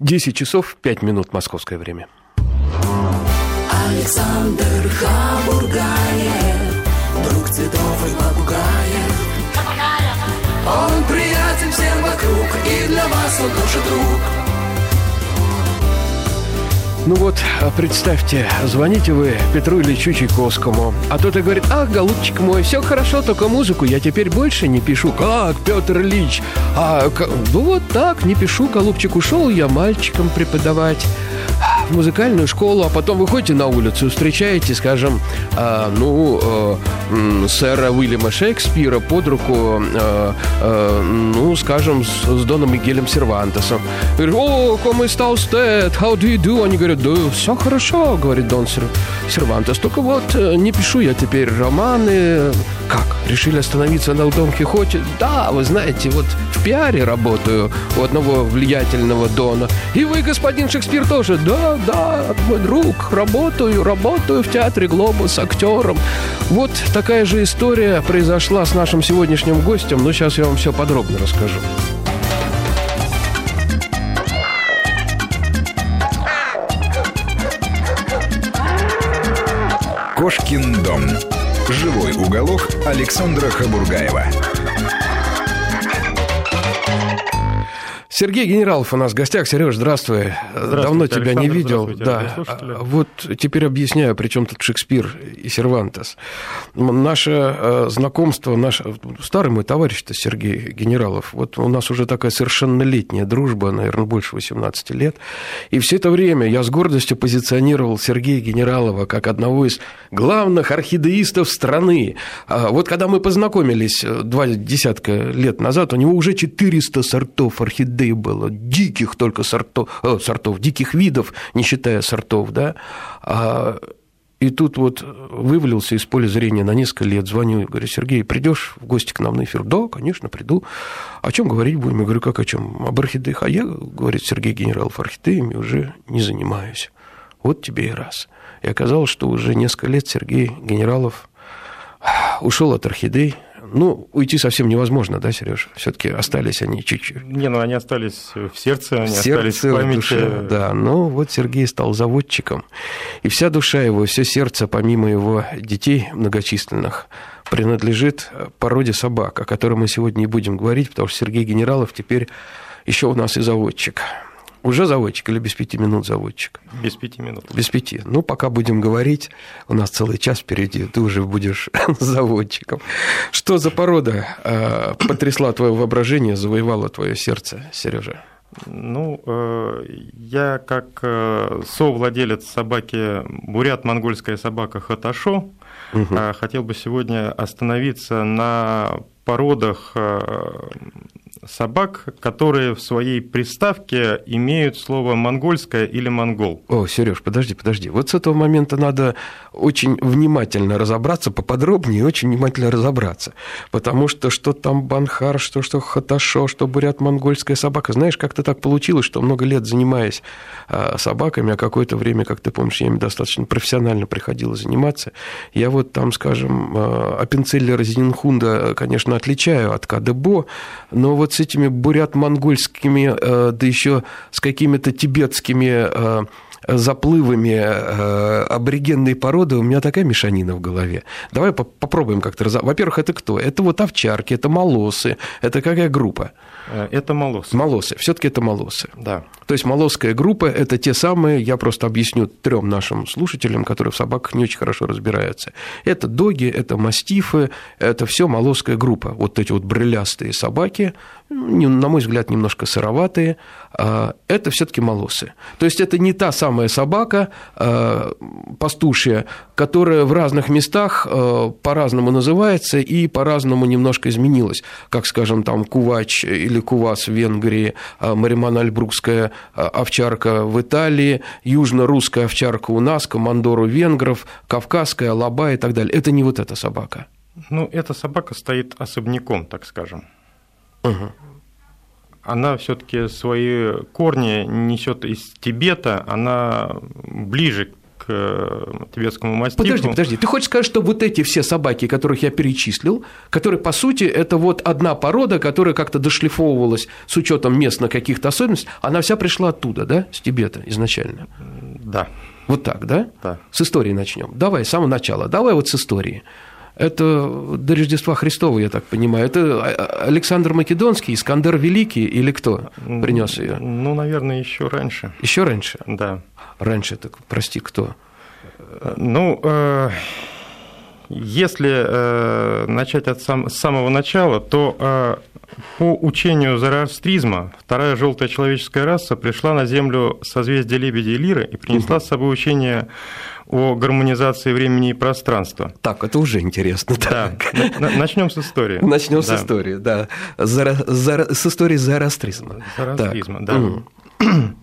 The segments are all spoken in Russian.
10 часов 5 минут московское время. Александр Хабургаев, друг цветов и попугаев. Он приятен всем вокруг, и для вас он тоже друг. Ну вот, а представьте, звоните вы Петру Ильичу Чайковскому, а тот и говорит, ах, голубчик мой, все хорошо, только музыку я теперь больше не пишу. Как, Петр Ильич? А, ну вот так, не пишу, голубчик, ушел я мальчиком преподавать в музыкальную школу, а потом выходите на улицу, встречаете, скажем, э, ну, э, сэра Уильяма Шекспира под руку, э, э, ну, скажем, с, с Доном Мигелем Сервантесом. Говорит, о, como está usted? How do you do? Они говорят, да, все хорошо, говорит Дон Сервантес. Только вот э, не пишу я теперь романы. Как? Решили остановиться на Дон Кихоте? Да, вы знаете, вот в пиаре работаю у одного влиятельного Дона. И вы, господин Шекспир, тоже? Да, да, мой друг, работаю, работаю в театре «Глобус» актером. Вот такая же история произошла с нашим сегодняшним гостем, но сейчас я вам все подробно расскажу. Кошкин дом. Живой уголок Александра Хабургаева. Сергей Генералов у нас в гостях. Сереж, здравствуй. здравствуй Давно тебя Александр, не видел. Да. Вот теперь объясняю, при чем тут Шекспир и Сервантес. Наше э, знакомство, наш старый мой товарищ-то Сергей Генералов, вот у нас уже такая совершеннолетняя дружба, наверное, больше 18 лет. И все это время я с гордостью позиционировал Сергея Генералова как одного из главных орхидеистов страны. А вот когда мы познакомились э, два десятка лет назад, у него уже 400 сортов орхидей было, диких только сортов, э, сортов, диких видов, не считая сортов, да. А, и тут вот вывалился из поля зрения на несколько лет, звоню, говорю, Сергей, придешь в гости к нам на эфир? Да, конечно, приду. О чем говорить будем? Я говорю, как о чем? Об орхидеях. А я, говорит Сергей Генералов, орхидеями уже не занимаюсь. Вот тебе и раз. И оказалось, что уже несколько лет Сергей Генералов ушел от орхидей, ну, уйти совсем невозможно, да, Сереж? Все-таки остались они чуть-чуть. Не, ну они остались в сердце, они сердце, остались в памяти. Душе, да, но вот Сергей стал заводчиком, и вся душа его, все сердце, помимо его детей многочисленных, принадлежит породе собак, о которой мы сегодня и будем говорить, потому что Сергей Генералов теперь еще у нас и заводчик. Уже заводчик или без пяти минут заводчик? Без пяти минут. Без пяти. Ну, пока будем говорить, у нас целый час впереди, ты уже будешь заводчиком. Что за порода э, потрясла твое воображение, завоевала твое сердце, Сережа? Ну, э, я как э, совладелец собаки бурят-монгольская собака Хаташо угу. хотел бы сегодня остановиться на породах собак, которые в своей приставке имеют слово монгольское или монгол. О, Сереж, подожди, подожди. Вот с этого момента надо очень внимательно разобраться, поподробнее очень внимательно разобраться. Потому что что там банхар, что, что хаташо, что бурят-монгольская собака. Знаешь, как-то так получилось, что много лет занимаясь а, собаками, а какое-то время, как ты помнишь, я ими достаточно профессионально приходилось заниматься. Я вот там, скажем, Аппенцеллера Зенинхунда, конечно, отличаю от Кадебо, но вот вот с этими бурят-монгольскими, э, да еще с какими-то тибетскими э, заплывами э, аборигенной породы, у меня такая мешанина в голове. Давай попробуем как-то разобраться. Во-первых, это кто? Это вот овчарки, это молосы, это какая группа? Это молосы. Молосы. Все-таки это молосы. Да. То есть молосская группа – это те самые, я просто объясню трем нашим слушателям, которые в собаках не очень хорошо разбираются. Это доги, это мастифы, это все молосская группа. Вот эти вот брылястые собаки, на мой взгляд, немножко сыроватые, а, это все-таки молосы. То есть это не та самая собака а, пастушья, которая в разных местах а, по-разному называется и по-разному немножко изменилась. Как, скажем, там Кувач или Кувас в Венгрии, Мариман Альбрукская овчарка в Италии, южно-русская овчарка у нас, командор у венгров, кавказская, лаба и так далее. Это не вот эта собака. Ну, эта собака стоит особняком, так скажем. Угу. Она все-таки свои корни несет из Тибета, она ближе к э, тибетскому мастифу. Подожди, подожди. Ты хочешь сказать, что вот эти все собаки, которых я перечислил, которые, по сути, это вот одна порода, которая как-то дошлифовывалась с учетом местных каких-то особенностей, она вся пришла оттуда, да, с Тибета изначально? Да. Вот так, да? Да. С истории начнем. Давай, с самого начала. Давай вот с истории. Это до Рождества Христова, я так понимаю. Это Александр Македонский, Искандер Великий или кто принес ее? Ну, наверное, еще раньше. Еще раньше? Да. Раньше, так, прости, кто? Ну, э, если э, начать от сам, с самого начала, то э, по учению зороастризма вторая желтая человеческая раса пришла на Землю созвездия Лебедя и Лиры и принесла угу. с собой учение о гармонизации времени и пространства. Так, это уже интересно. Да. Начнем с истории. Начнем да. с истории, да. Зара, зара, с истории зороастризма. Зороастризма, да. Mm.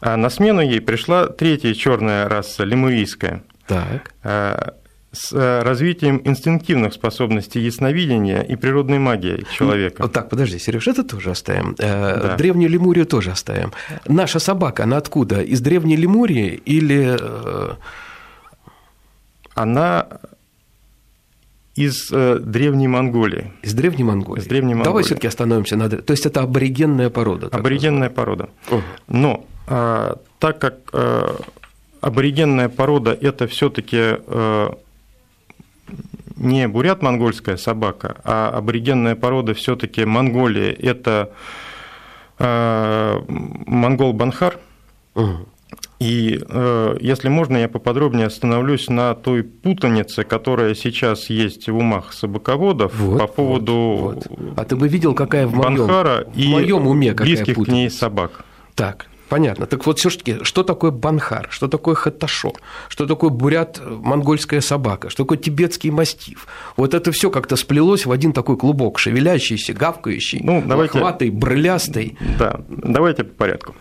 А на смену ей пришла третья черная раса, лемурийская. Так. С э, развитием инстинктивных способностей ясновидения и природной магии человека. Вот так, подожди, Сереж, это тоже оставим. Э, да. Древнюю Лемурию тоже оставим. Наша собака, она откуда? Из Древней Лемурии или э, она из э, Древней Монголии. Из Древней Монголии. Из Древней Монголии. Давай все-таки остановимся на. То есть это аборигенная порода. Аборигенная порода. Угу. Но э, так как э, аборигенная порода это все-таки э, не бурят-монгольская собака, а аборигенная порода все-таки Монголия это э, монгол-банхар. Угу. И э, если можно, я поподробнее остановлюсь на той путанице, которая сейчас есть в умах собаководов вот, по поводу вот, вот. А ты бы видел, какая в моем, Банхара в моем уме какая близких путаница. к ней собак. Так, Понятно. Так вот, все-таки, что такое банхар, что такое хаташо, что такое бурят монгольская собака, что такое тибетский мастиф. Вот это все как-то сплелось в один такой клубок, шевелящийся, гавкающий, ну, давайте, лохматый, брылястый. Да, давайте по порядку.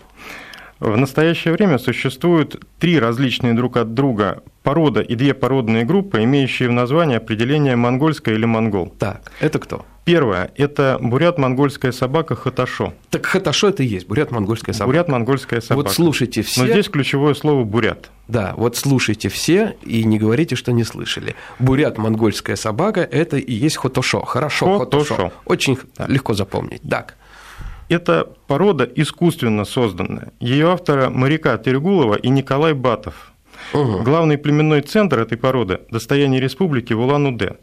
В настоящее время существуют три различные друг от друга порода и две породные группы, имеющие в названии определение монгольская или монгол. Так, это кто? Первое – это бурят-монгольская собака хаташо. Так хаташо это и есть бурят-монгольская собака. Бурят-монгольская собака. Вот слушайте все. Но здесь ключевое слово бурят. Да, вот слушайте все и не говорите, что не слышали. Бурят-монгольская собака – это и есть хаташо. Хорошо, хаташо. Очень да. легко запомнить. Так. Это порода искусственно созданная. Ее автора моряка Тергулова и Николай Батов. Угу. Главный племенной центр этой породы – достояние республики в Улан-Удэ.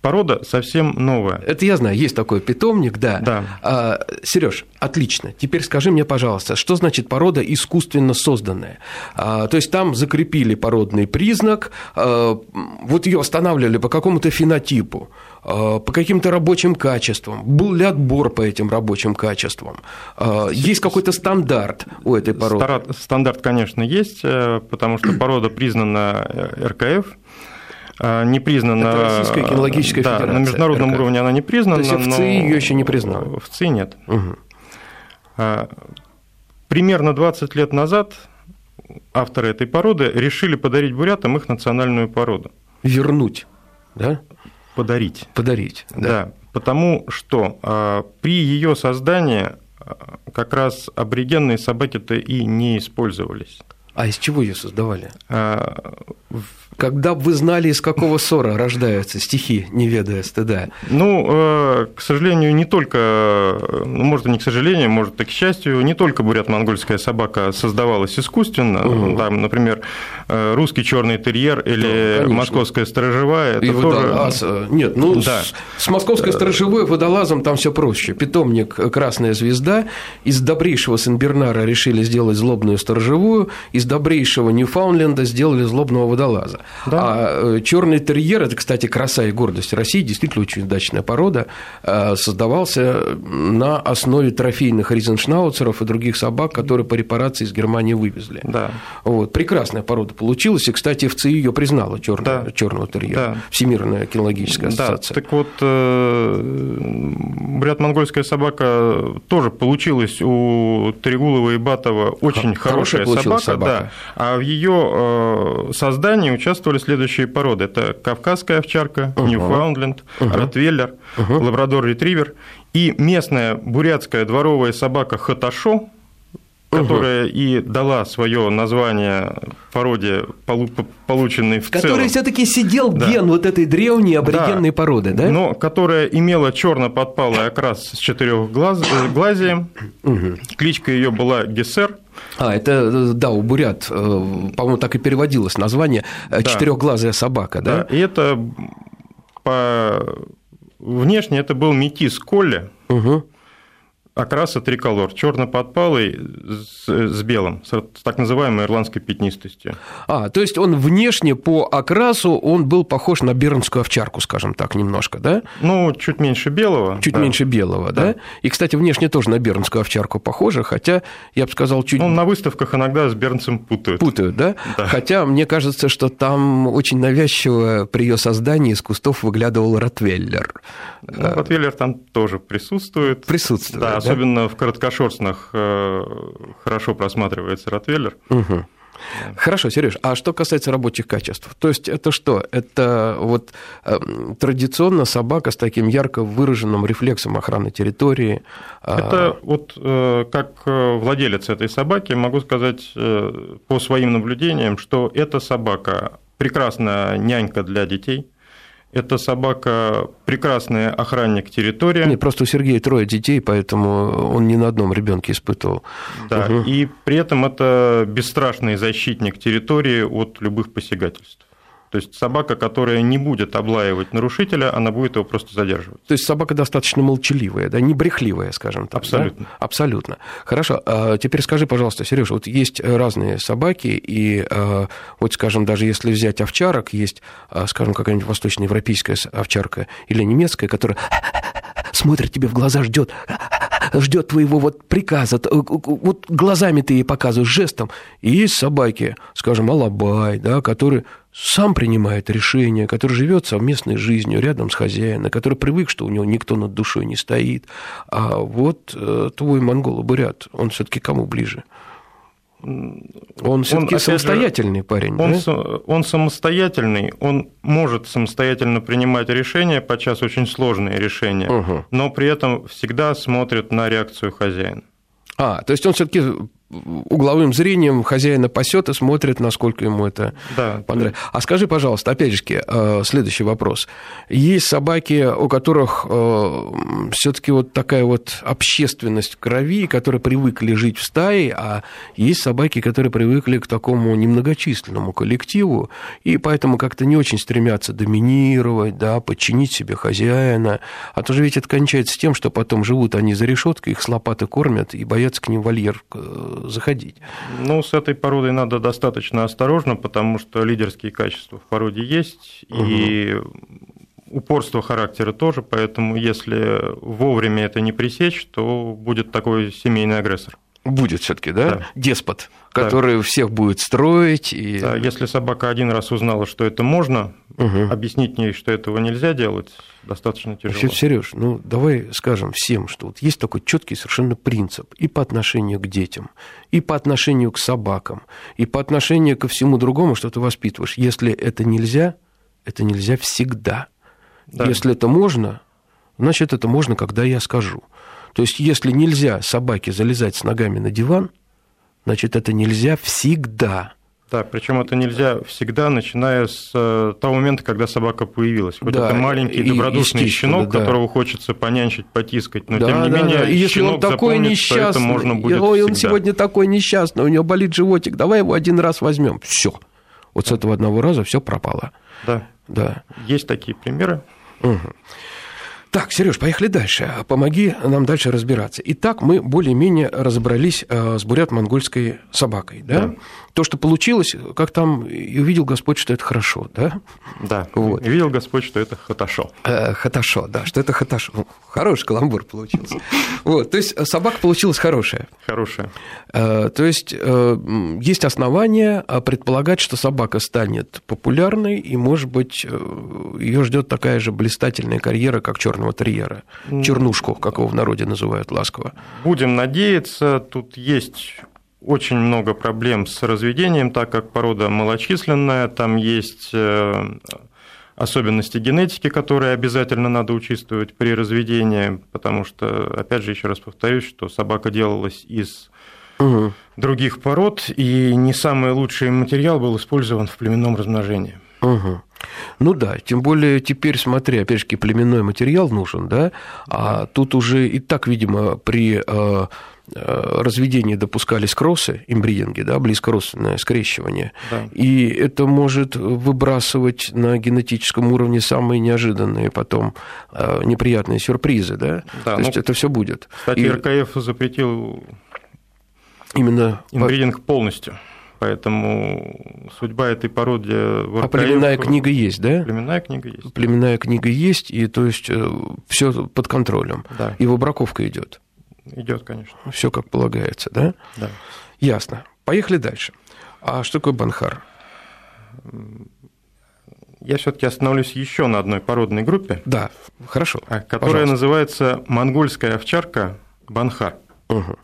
Порода совсем новая. Это я знаю, есть такой питомник, да. да. А, Сереж, отлично. Теперь скажи мне, пожалуйста, что значит порода искусственно созданная? А, то есть там закрепили породный признак, а, вот ее останавливали по какому-то фенотипу. А, по каким-то рабочим качествам, был ли отбор по этим рабочим качествам, а, есть какой-то стандарт у этой породы? Стандарт, конечно, есть, э, потому что порода признана э, РКФ, не признана... Это Российская кинологическая да, федерация. на международном РКФ. уровне она не признана. То есть в ЦИ ее еще не признали? В ЦИ нет. Угу. Примерно 20 лет назад авторы этой породы решили подарить бурятам их национальную породу. Вернуть, да? Подарить. Подарить, да. да потому что а, при ее создании а, как раз аборигенные собаки-то и не использовались. А из чего ее создавали? Когда бы вы знали, из какого ссора рождаются стихи, не ведая стыда? Ну, э, к сожалению, не только, ну, может, и не к сожалению, может, и к счастью, не только бурят-монгольская собака создавалась искусственно. Угу. Там, например, э, русский черный терьер или да, московская сторожевая. И это водолаз. Тоже... Нет, ну, да. с, с московской сторожевой водолазом там все проще. Питомник «Красная звезда». Из добрейшего Сен-Бернара решили сделать злобную сторожевую, из добрейшего Ньюфаундленда сделали злобного водолаза. Да. А э, черный терьер это, кстати, краса и гордость России, действительно очень удачная порода, э, создавался на основе трофейных ризеншнауцеров и других собак, которые по репарации из Германии вывезли. Да. Вот. Прекрасная порода получилась, и, кстати, в ЦИ ее признала черного, да. черного терьера, да. Всемирная кинологическая ассоциация. Да. Так вот, э, брят-монгольская собака тоже получилась у Трегулова и Батова очень хорошая, хорошая собака, собака. Да. а в ее создании участвовали участвовали следующие породы. Это кавказская овчарка, uh-huh. Ньюфаундленд, uh-huh. Ротвейлер, uh-huh. Лабрадор-ретривер и местная бурятская дворовая собака Хаташо, которая и дала свое название породе, полученной в Который целом. все-таки сидел Да. ген вот этой древней аборигенной Да. породы, да? Но которая имела черно-подпалый окрас с четырехглазием. Кличка ее была Гессер. А, это, э, да, у бурят, э, по-моему, так и переводилось название э, Да. «Четырехглазая собака», Да. да? И это по внешне это был метис Колли, Угу. Окраса триколор, черно-подпалый с, с белым, с так называемой ирландской пятнистостью. А, то есть он внешне по окрасу, он был похож на бернскую овчарку, скажем так, немножко, да? Ну, чуть меньше белого. Чуть да. меньше белого, да? Да. И, кстати, внешне тоже на бернскую овчарку похоже, хотя, я бы сказал, чуть Ну, на выставках иногда с бернцем путают. путают, да? Да. Хотя мне кажется, что там очень навязчиво при ее создании из кустов выглядывал Ротвейлер. Ну, Ротвейлер там тоже присутствует. Присутствует, Да, да? особенно в короткошерстных э, хорошо просматривается Ротвейлер. Мгм. Хорошо, Сереж, а что касается рабочих качеств? То есть это что? Это вот эм, традиционно собака с таким ярко выраженным рефлексом охраны территории. а, Это вот э, как э, владелец этой собаки могу сказать по своим наблюдениям, что эта собака прекрасная нянька для детей. Эта собака прекрасный охранник территории. Нет, просто у Сергея трое детей, поэтому он ни на одном ребенке испытывал. Да, Мгм. и при этом это бесстрашный защитник территории от любых посягательств. То есть собака, которая не будет облаивать нарушителя, она будет его просто задерживать. То есть собака достаточно молчаливая, да, не брехливая, скажем так. да? Абсолютно. Абсолютно. Хорошо. а Теперь скажи, пожалуйста, Сереж, вот есть разные собаки, и а, вот, скажем, даже если взять овчарок, есть, а, скажем, какая-нибудь восточноевропейская овчарка или немецкая, которая смотрит тебе в глаза, ждет, ждет твоего вот приказа, вот глазами ты ей показываешь, жестом. И есть собаки, скажем, алабай, да, который сам принимает решения, который живет совместной жизнью рядом с хозяином, который привык, что у него никто над душой не стоит. А вот э, твой монгол-бурят, он все-таки кому ближе? Он все-таки опять же, самостоятельный парень, Он, да? он самостоятельный, он может самостоятельно принимать решения, подчас очень сложные решения, Мгм. но при этом всегда смотрит на реакцию хозяина. А, то есть он все-таки угловым зрением хозяина пасет и смотрит, насколько ему это Да. понравилось. А скажи, пожалуйста, опять же, э, следующий вопрос. Есть собаки, у которых все-таки вот такая вот общественность в крови, которые привыкли жить в стае, а есть собаки, которые привыкли к такому немногочисленному коллективу, и поэтому как-то не очень стремятся доминировать, да, подчинить себе хозяина. А то же ведь это кончается тем, что потом живут они за решеткой, их с лопаты кормят и боятся к ним вольер э, заходить. Ну, с этой породой надо достаточно осторожно, потому что лидерские качества в породе есть, и упорство характера тоже, поэтому если вовремя это не пресечь, то будет такой семейный агрессор. Будет все-таки, да? Да. Деспот, который всех будет строить. И... Да, если собака один раз узнала, что это можно, Мгм. объяснить ей, что этого нельзя делать, достаточно тяжело. Вообще, Сереж, ну давай скажем всем, что вот есть такой четкий совершенно принцип и по отношению к детям, и по отношению к собакам, и по отношению ко всему другому, что ты воспитываешь. Если это нельзя, это нельзя всегда. Да. Если это можно, значит, это можно, когда я скажу. То есть, если нельзя собаке залезать с ногами на диван, значит, это нельзя всегда. Да, причем это нельзя всегда, начиная с э, того момента, когда собака появилась. Хоть Да, это маленький и- добродушный щенок, да. которого хочется понянчить, потискать, но Да, тем не да, менее да. И если он такой что это несчастный, можно будет ой, он всегда. сегодня такой несчастный, у него болит животик, давай его один раз возьмем. Все. Вот с этого одного раза все пропало. Да, Да. есть такие примеры. Так, Сереж, поехали дальше. Помоги нам дальше разбираться. Итак, мы более-менее разобрались э, с бурят-монгольской собакой, да? Да. То, что получилось, как там и увидел Господь, что это хорошо, да? Да, Вот. И видел Господь, что это хаташо. Э, Хаташо, да, что это хаташо. Ну, Хороший каламбур получился. Вот, то есть э, собака получилась хорошая. Хорошая. То есть есть основания э, предполагать, что собака станет популярной, и, может быть, ее ждет такая же блистательная карьера, как черного терьера. Чернушку, как его в народе называют ласково. Будем надеяться, тут есть очень много проблем с разведением, так как порода малочисленная, там есть э, особенности генетики, которые обязательно надо учитывать при разведении, потому что, опять же, еще раз повторюсь, что собака делалась из угу. других пород, и не самый лучший материал был использован в племенном размножении. Угу. Ну да, тем более теперь, смотри, опять же, племенной материал нужен, да, а да. тут уже и так, видимо, при э, э, разведении допускались кроссы, имбридинги, да, близкородственное скрещивание, да. и это может выбрасывать на генетическом уровне самые неожиданные потом э, неприятные сюрпризы, да, да то ну, есть это все будет. Кстати, и... РКФ запретил именно имбридинг полностью. Поэтому судьба этой породы... А племенная книга есть, да? Племенная книга есть. Племенная книга есть, и то есть э, все под контролем. Да. И выбраковка идет. Идет, конечно. Все как полагается, да? Да. Ясно. Поехали дальше. А что такое банхар? Я все-таки остановлюсь еще на одной породной группе. Да, хорошо. А, которая Пожалуйста. называется монгольская овчарка банхар. Угу.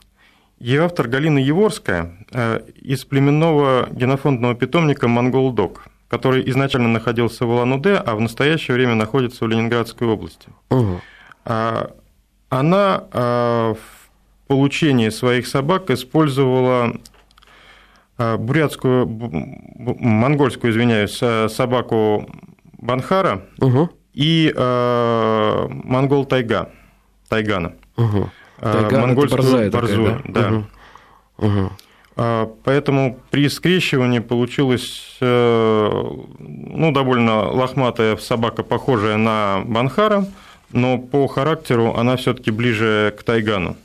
Ее автор Галина Еворская э, из племенного генофондного питомника «Монгол-Дог», который изначально находился в Улан-Удэ, а в настоящее время находится в Ленинградской области. Угу. Она э, в получении своих собак использовала э, бурятскую, монгольскую, извиняюсь, собаку Банхара угу. и монгол Тайга, Тайгана. Угу. Тайган монгольскую борзая борзую. Такая, да? да. Угу. Угу. Поэтому при скрещивании получилась э, ну, довольно лохматая собака, похожая на Банхара, но по характеру она все-таки ближе к Тайгану.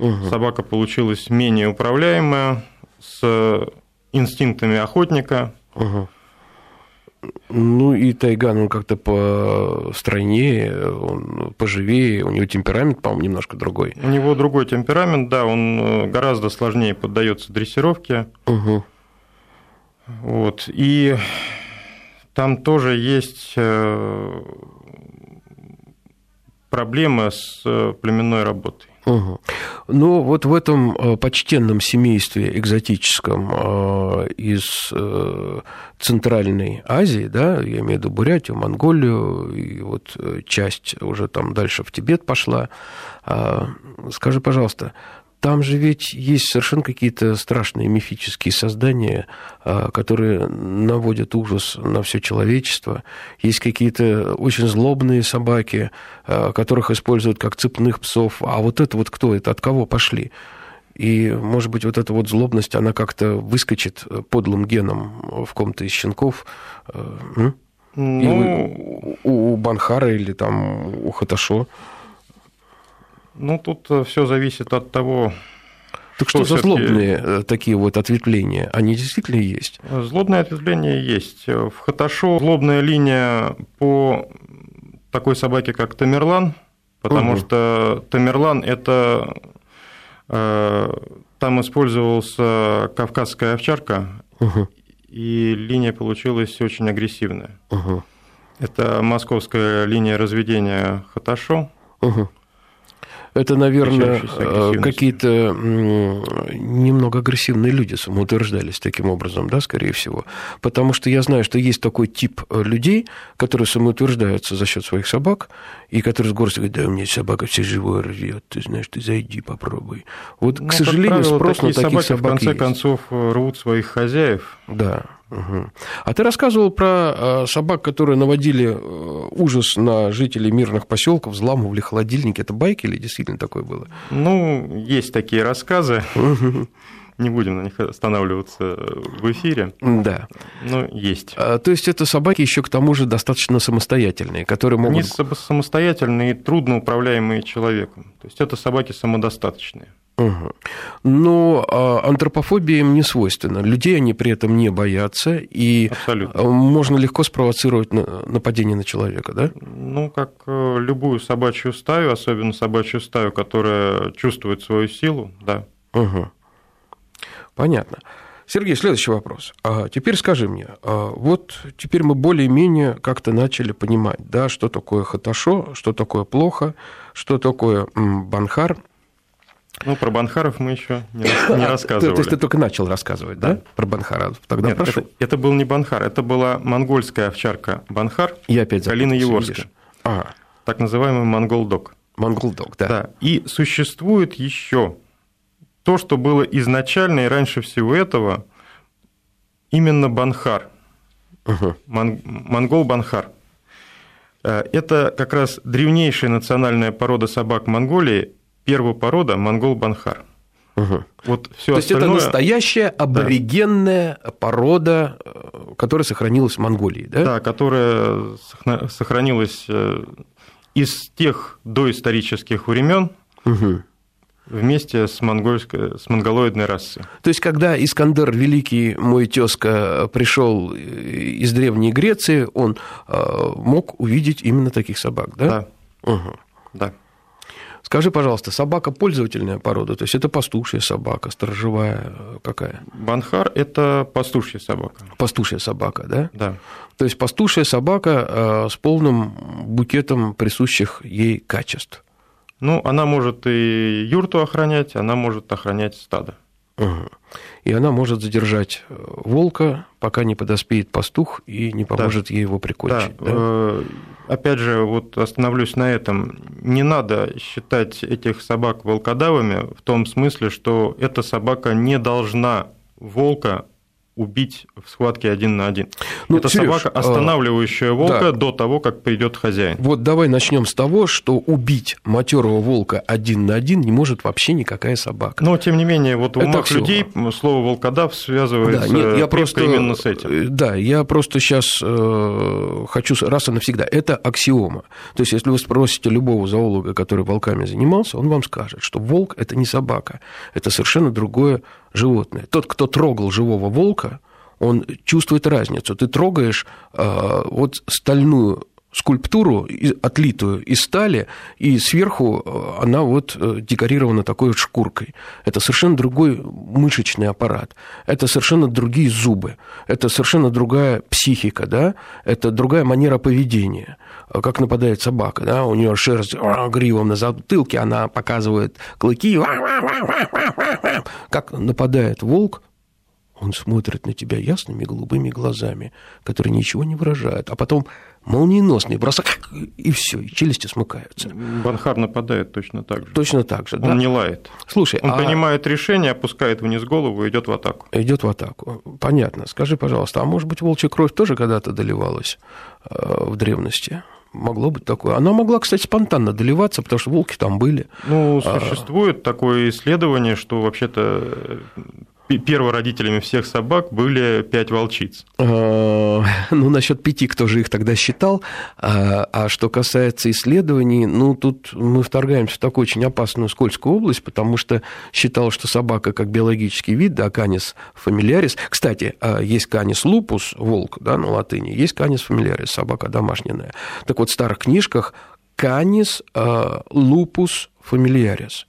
Угу. Собака получилась менее управляемая, с инстинктами охотника. Угу. Ну и Тайган, он как-то по стройнее, он поживее, у него темперамент, по-моему, немножко другой. У него другой темперамент, да, он э, гораздо сложнее поддается дрессировке. Угу. Вот. И там тоже есть э, проблемы с э, племенной работой. Угу. Ну, вот в этом э, почтенном семействе экзотическом э, из э, Центральной Азии, да, я имею в виду Бурятию, Монголию, и вот часть уже там дальше в Тибет пошла. А, скажи, пожалуйста, там же ведь есть совершенно какие-то страшные мифические создания, а, которые наводят ужас на все человечество. Есть какие-то очень злобные собаки, а, которых используют как цепных псов. А вот это вот кто это? От кого пошли? И, может быть, вот эта вот злобность, она как-то выскочит подлым геном в ком-то из щенков. Ну... И у, у Банхара или там у Хаташо. Ну, тут э, все зависит от того, так что, что за злобные э, такие вот ответвления? Они действительно есть? Злобные ответвления есть. В Хаташо злобная линия по такой собаке, как Тамерлан, потому угу. что Тамерлан – это э, там использовался кавказская овчарка, угу. и линия получилась очень агрессивная. Угу. Это московская линия разведения Хаташо. Угу. Это, наверное, э, какие-то немного агрессивные люди самоутверждались таким образом, да, скорее всего. Потому что я знаю, что есть такой тип э, людей, которые самоутверждаются за счет своих собак, и которые с горстью говорят, да, у меня собака все живое рвет, ты знаешь, ты зайди, попробуй. Вот, ну, к сожалению, правило, спрос такие на таких собаки собак в конце есть. концов рвут своих хозяев. Да. Угу. А ты рассказывал про э, собак, которые наводили э, ужас на жителей мирных поселков, взламывали холодильники. Это байки или действительно такое было? Ну, есть такие рассказы. Не будем на них останавливаться в эфире. Да. Но есть. А, то есть это собаки еще к тому же достаточно самостоятельные, которые могут... Они самостоятельные и трудно управляемые человеком. То есть это собаки самодостаточные. Угу. Но а, антропофобия им не свойственна. Людей они при этом не боятся, и Абсолютно. можно легко спровоцировать нападение на человека, да? Ну, как э, любую собачью стаю, особенно собачью стаю, которая чувствует свою силу, да. Угу. Понятно. Сергей, следующий вопрос. А теперь скажи мне, а вот теперь мы более-менее как-то начали понимать, да, что такое хаташо, что такое плохо, что такое банхар – ну, про Банхаров мы еще не, не рассказывали. То есть ты только начал рассказывать, да, про Банхара? Тогда Нет, прошу. Это, это был не Банхар, это была монгольская овчарка Банхар. Я опять Галина Еворская. А. Так называемый монгол-дог. Монгол-дог, да. Да. И существует еще то, что было изначально и раньше всего этого, именно банхар, Угу. мон- монгол-банхар. Э, Это как раз древнейшая национальная порода собак Монголии, первая порода монгол-банхар. Угу. Вот все То есть это остальное... настоящая аборигенная порода, э, которая сохранилась в Монголии, да? Да, которая сохранилась э, из тех доисторических времен Мгм. вместе с, монгольской, с монголоидной расой. То есть, когда Искандер Великий, мой тезка, пришел из Древней Греции, он э, мог увидеть именно таких собак, да? Да, Мгм. да. Скажи, пожалуйста, собака пользовательная порода, то есть это пастушья собака, сторожевая э, какая? Банхар – это пастушья собака. Пастушья собака, да? Да. То есть пастушья собака э, с полным букетом присущих ей качеств. Ну, она может и юрту охранять, она может охранять стадо. Мгм. И она может задержать э, волка, пока не подоспеет пастух и не поможет ей его Да, прикончить. да? э, опять же, вот остановлюсь на этом. Не надо считать этих собак волкодавами в том смысле, что эта собака не должна волка убить в схватке один на один. Ну, Это Серёж, собака, а, останавливающая волка да. до того, как придет хозяин. Вот давай начнем с того, что убить матерого волка один на один не может вообще никакая собака. Но, тем не менее, вот в Это умах людей слово волкодав связывается Да, нет, я просто, именно с этим. э, Да, я просто сейчас хочу с- раз и навсегда. Это аксиома. То есть, если вы спросите любого зоолога, который волками занимался, он вам скажет, что волк – это не собака, это совершенно другое животное. Тот, кто трогал живого волка, он чувствует разницу. Ты трогаешь э, вот стальную скульптуру, отлитую из стали, и сверху э, она вот э, декорирована такой вот шкуркой. Это совершенно другой мышечный аппарат, это совершенно другие зубы, это совершенно другая психика, да, это другая манера поведения. Э, как нападает собака, да, у нее шерсть а, гривом на затылке, она показывает клыки, как нападает волк, он смотрит на тебя ясными голубыми глазами, которые ничего не выражают, а потом молниеносный бросок, и все, и челюсти смыкаются. Банхар нападает точно так же. Точно так же, Он да? не лает. Слушай, Он а принимает решение, опускает вниз голову и идет в атаку. идет в атаку. Понятно. Скажи, пожалуйста, а может быть, волчья кровь тоже когда-то доливалась э, в древности? Могло быть такое. Она могла, кстати, спонтанно доливаться, потому что волки там были. Ну, А. существует такое исследование, что вообще-то э, первородителями всех собак были пять волчиц. Э, Ну, насчет пяти, кто же их тогда считал. А а что касается исследований, ну, тут мы вторгаемся в такую очень опасную скользкую область, потому что считал, что собака как биологический вид, да, канис фамилиарис. Кстати, а, есть канис лупус, волк, да, на латыни, есть канис фамилиарис, собака домашняя. Так вот, в старых книжках канис лупус фамилиарис.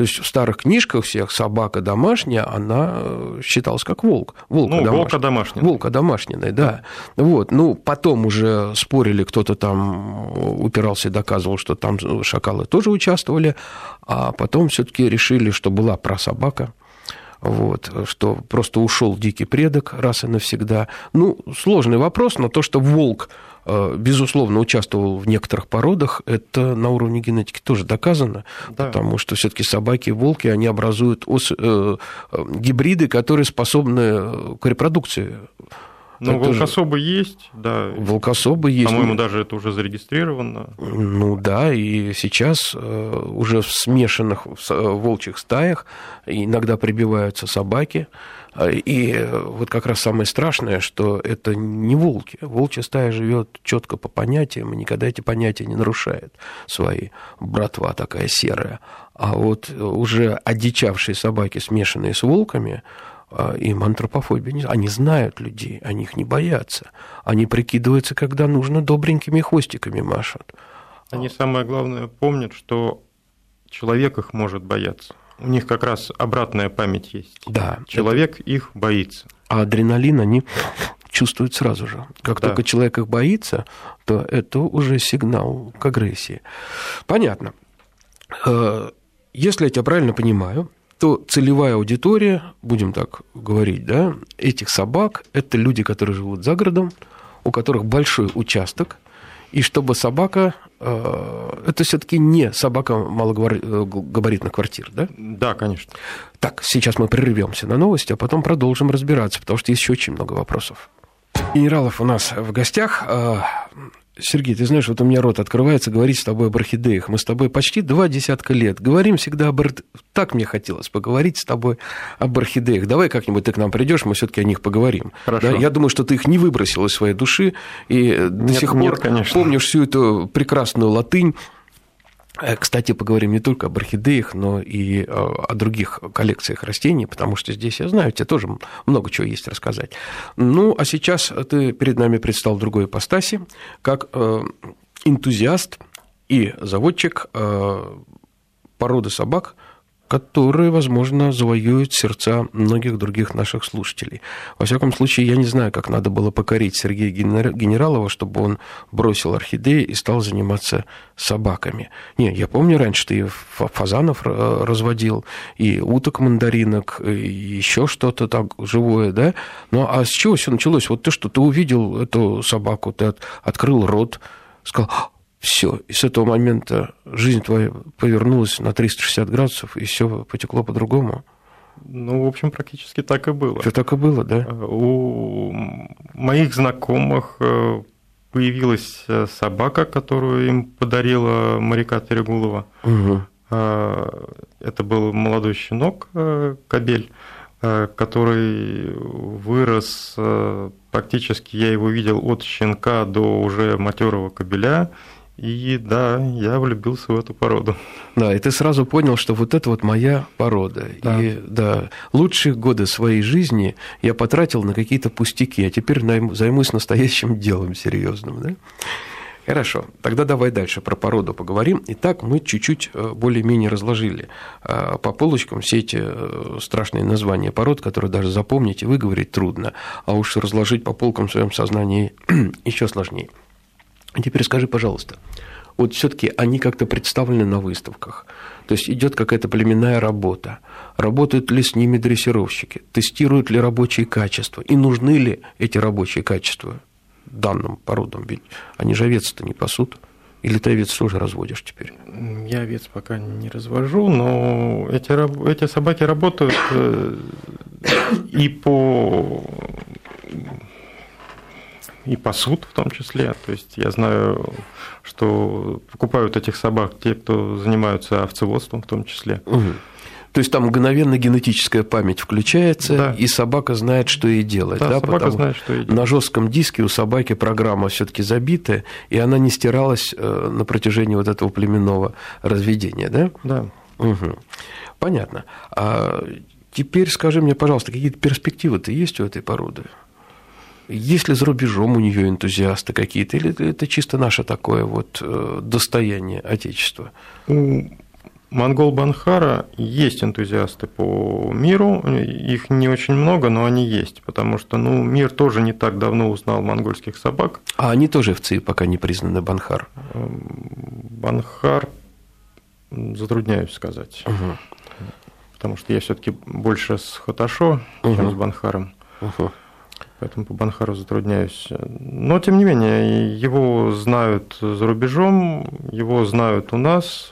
То есть в старых книжках всех собака домашняя, она э, считалась как волк. Волк Ну, волка домашняя. Волка домашняя, да. Вот. Ну, потом уже спорили, кто-то там упирался и доказывал, что там шакалы тоже участвовали, а потом все-таки решили, что была прасобака. Вот, что просто ушел дикий предок раз и навсегда. Ну, сложный вопрос, но то, что волк, э, безусловно, участвовал в некоторых породах, это на уровне генетики тоже доказано, Да. потому что все-таки собаки и волки, они образуют ос- э, э, гибриды, которые способны э, к репродукции. Ну, Это же- волкособы есть, да. Волкособы есть. По-моему, даже это уже зарегистрировано. Ну да, и сейчас э, уже в смешанных э, волчьих стаях иногда прибиваются собаки. Э, И э, вот как раз самое страшное, что это не волки. Волчья стая живет четко по понятиям, и никогда эти понятия не нарушает свои. Братва такая серая. А вот э, уже одичавшие собаки, смешанные с волками, а, им антропофобия. Они знают людей, они их не боятся. Они прикидываются, когда нужно, добренькими хвостиками машут. Они, самое главное, помнят, что человек их может бояться. У них как раз обратная память есть. Да. Человек их боится. А адреналин они чувствуют сразу же. Как Да. только человек их боится, то это уже сигнал к агрессии. Понятно. Э, Если я тебя правильно понимаю, то целевая аудитория, будем так говорить, да, этих собак – это люди, которые живут за городом, у которых большой участок, и чтобы собака э, это все-таки не собака малогабаритных квартир, да? Да, конечно. Так, сейчас мы прервемся на новости, а потом продолжим разбираться, потому что есть еще очень много вопросов. Генералов у нас в гостях. Сергей, ты знаешь, вот у меня рот открывается говорить с тобой об орхидеях. Мы с тобой почти два десятка лет говорим всегда об. Так мне хотелось поговорить с тобой об орхидеях. Давай как-нибудь ты к нам придешь, мы все-таки о них поговорим. Хорошо. Да? Я думаю, что ты их не выбросил из своей души и до нет, сих нет, пор конечно. помнишь всю эту прекрасную латынь. Э, Кстати, поговорим не только об орхидеях, но и э, о других коллекциях растений, потому что здесь, я знаю, тебе тоже много чего есть рассказать. Ну, а сейчас ты перед нами предстал другой ипостаси, как э, энтузиаст и заводчик породы собак, которые, возможно, завоюют сердца многих других наших слушателей. Во всяком случае, я не знаю, как надо было покорить Сергея Генералова, чтобы он бросил орхидеи и стал заниматься собаками. Не, я помню, раньше ты фазанов разводил, и уток мандаринок, и еще что-то так живое, да? Ну, а с чего все началось? Вот ты что, ты увидел эту собаку, ты открыл рот, сказал, все. И с этого момента жизнь твоя повернулась на 360 градусов, и все потекло по-другому. Ну, в общем, практически так и было. Все так и было, да? У моих знакомых э, появилась э, собака, которую им подарила моряка Терегулова. Угу. Это был молодой щенок, э, кабель, который вырос практически, я его видел от щенка до уже матерого кабеля. И да, я влюбился в эту породу. Да, и ты сразу понял, что вот это вот моя порода. Да. И да, лучшие годы своей жизни я потратил на какие-то пустяки, а теперь займусь настоящим делом серьезным. Да? Хорошо, тогда давай дальше про породу поговорим. Итак, мы чуть-чуть более-менее разложили по полочкам все эти страшные названия пород, которые даже запомнить и выговорить трудно, а уж разложить по полкам в своем сознании еще сложнее. А теперь скажи, пожалуйста, вот все-таки они как-то представлены на выставках. То есть идет какая-то племенная работа. Работают ли с ними дрессировщики? Тестируют ли рабочие качества? И нужны ли эти рабочие качества данным породам? Ведь они же овец-то не пасут. Или ты овец тоже разводишь теперь? Я овец пока не развожу, но эти, эти собаки работают и по и пасут в том числе. То есть я знаю, что покупают этих собак те, кто занимаются овцеводством в том числе. Угу. То есть там мгновенно генетическая память включается, да. и собака знает, что ей делать. Да, да? собака Потому знает, что ей делать. На жестком диске у собаки программа все-таки забита, и она не стиралась э, на протяжении вот этого племенного разведения, да? Да. Угу. Понятно. А теперь скажи мне, пожалуйста, какие-то перспективы-то есть у этой породы? Есть ли за рубежом у нее энтузиасты какие-то, или это чисто наше такое вот э, достояние Отечества? У монгол Банхара есть энтузиасты по миру, их не очень много, но они есть, потому что ну, мир тоже не так давно узнал монгольских собак. А они тоже в ЦИ пока не признаны Банхар? Банхар, затрудняюсь сказать, угу. потому что я все-таки больше с Хаташо, угу. чем с Банхаром. Угу поэтому по Банхару затрудняюсь. Но, тем не менее, его знают за рубежом, его знают у нас,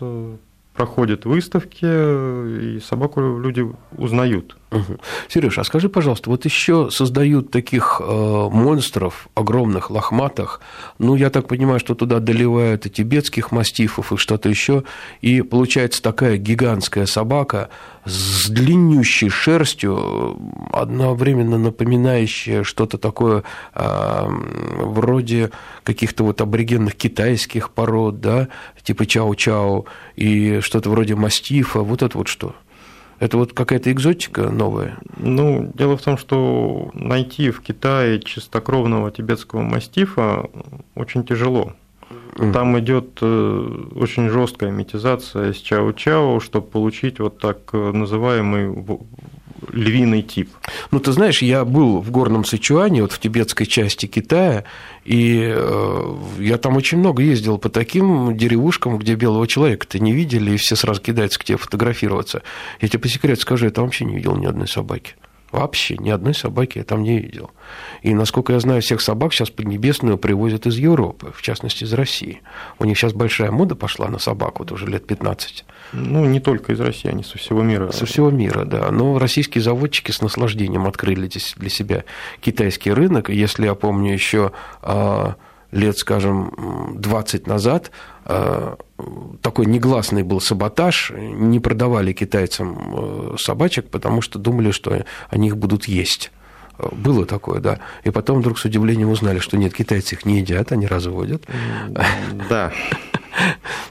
проходят выставки, и собаку люди узнают. Угу. Сереж, а скажи, пожалуйста, вот еще создают таких э, монстров огромных, лохматых, ну, я так понимаю, что туда доливают и тибетских мастифов, и что-то еще, и получается такая гигантская собака с длиннющей шерстью, одновременно напоминающая что-то такое э, вроде каких-то вот аборигенных китайских пород, да, типа чау-чау, и что-то вроде мастифа, вот это вот что? Это вот какая-то экзотика новая? Ну, дело в том, что найти в Китае чистокровного тибетского мастифа очень тяжело. Там идет очень жесткая метизация с чао-чао, чтобы получить вот так называемый львиный тип. Ну, ты знаешь, я был в горном Сычуане, вот в тибетской части Китая, и я там очень много ездил по таким деревушкам, где белого человека-то не видели, и все сразу кидаются к тебе фотографироваться. Я тебе по секрету скажу, я там вообще не видел ни одной собаки. Вообще ни одной собаки я там не видел. И, насколько я знаю, всех собак сейчас Поднебесную привозят из Европы, в частности, из России. У них сейчас большая мода пошла на собак, вот уже лет 15. Ну, не только из России, они со всего мира. Со всего мира, да. Но российские заводчики с наслаждением открыли здесь для себя китайский рынок. Если я помню еще а, лет, скажем, 20 назад а, такой негласный был саботаж, не продавали китайцам э, собачек, потому что думали, что они их будут есть. Было такое, да. И потом вдруг с удивлением узнали, что нет, китайцы их не едят, они разводят. Да.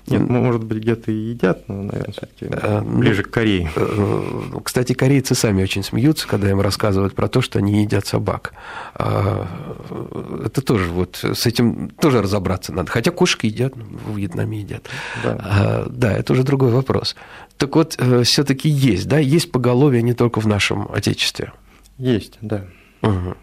Нет, может быть, где-то и едят, но, наверное, все-таки э, ну, ближе к Корее. Э, кстати, корейцы сами очень смеются, когда им рассказывают про то, что они едят собак. А, это тоже вот с этим тоже разобраться надо. Хотя кошки едят, в Вьетнаме едят. Да, а, да это уже другой вопрос. Так вот, э, все-таки есть, да, есть поголовье не только в нашем отечестве. Есть, да. Угу.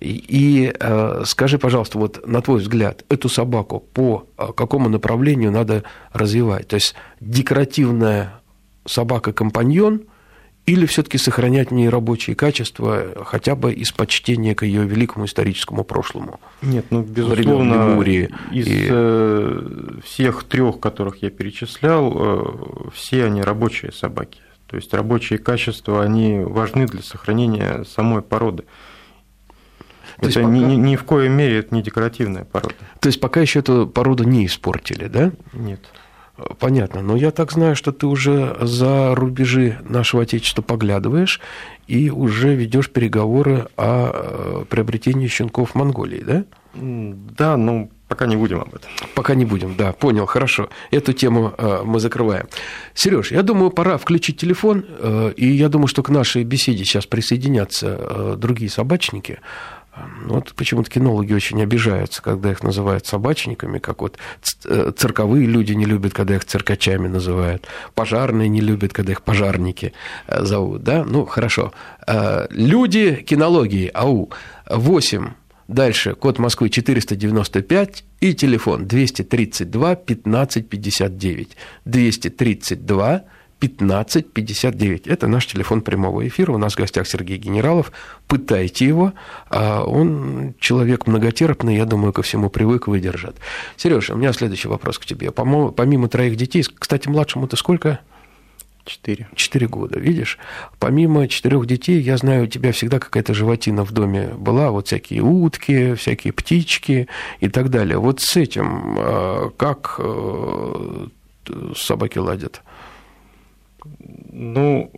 И, и э, скажи, пожалуйста, вот на твой взгляд, эту собаку по э, какому направлению надо развивать? То есть декоративная собака-компаньон или все-таки сохранять в ней рабочие качества хотя бы из почтения к ее великому историческому прошлому? Нет, ну, безусловно, Лемурии из и... Э, всех трех, которых я перечислял, э, все они рабочие собаки. То есть рабочие качества, они важны для сохранения самой породы. То это пока... ни, ни в коей мере это не декоративная порода. То есть пока еще эту породу не испортили, да? Нет. Понятно. Но я так знаю, что ты уже за рубежи нашего Отечества поглядываешь и уже ведешь переговоры о э, приобретении щенков в Монголии, да? Да, ну пока не будем об этом. Пока не будем, да, понял, хорошо. Эту тему э, мы закрываем. Сереж, я думаю, пора включить телефон, э, и я думаю, что к нашей беседе сейчас присоединятся другие собачники. Ну, вот почему-то кинологи очень обижаются, когда их называют собачниками, как вот э, цирковые люди не любят, когда их циркачами называют, пожарные не любят, когда их пожарники э, зовут, да? Ну, хорошо. Э, люди кинологии, ау, 8 Дальше. Код Москвы 495 и телефон 232 15 59. 232 1559. Это наш телефон прямого эфира. У нас в гостях Сергей Генералов. Пытайте его. А он человек многотерпный, я думаю, ко всему привык, выдержат. Сережа, у меня следующий вопрос к тебе. Помимо троих детей, кстати, младшему ты сколько? Четыре. Четыре года, видишь? Помимо четырех детей, я знаю, у тебя всегда какая-то животина в доме была, вот всякие утки, всякие птички и так далее. Вот с этим а, как э, собаки ладят? Ну,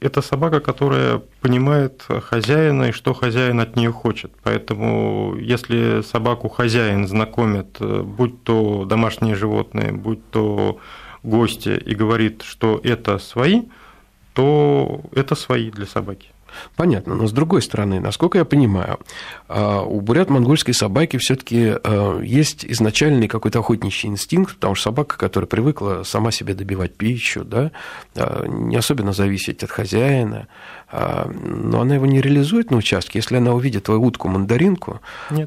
это собака, которая понимает хозяина и что хозяин от нее хочет. Поэтому, если собаку хозяин знакомит, э, будь то домашние животные, будь то гости, и говорит, что это свои, то это свои для собаки. Понятно, но с другой стороны, насколько я понимаю, а, у бурят-монгольской собаки все-таки а, есть изначальный какой-то охотничий инстинкт, потому что собака, которая привыкла сама себе добивать пищу, да, а, не особенно зависеть от хозяина, но она его не реализует на участке. Если она увидит твою утку-мандаринку,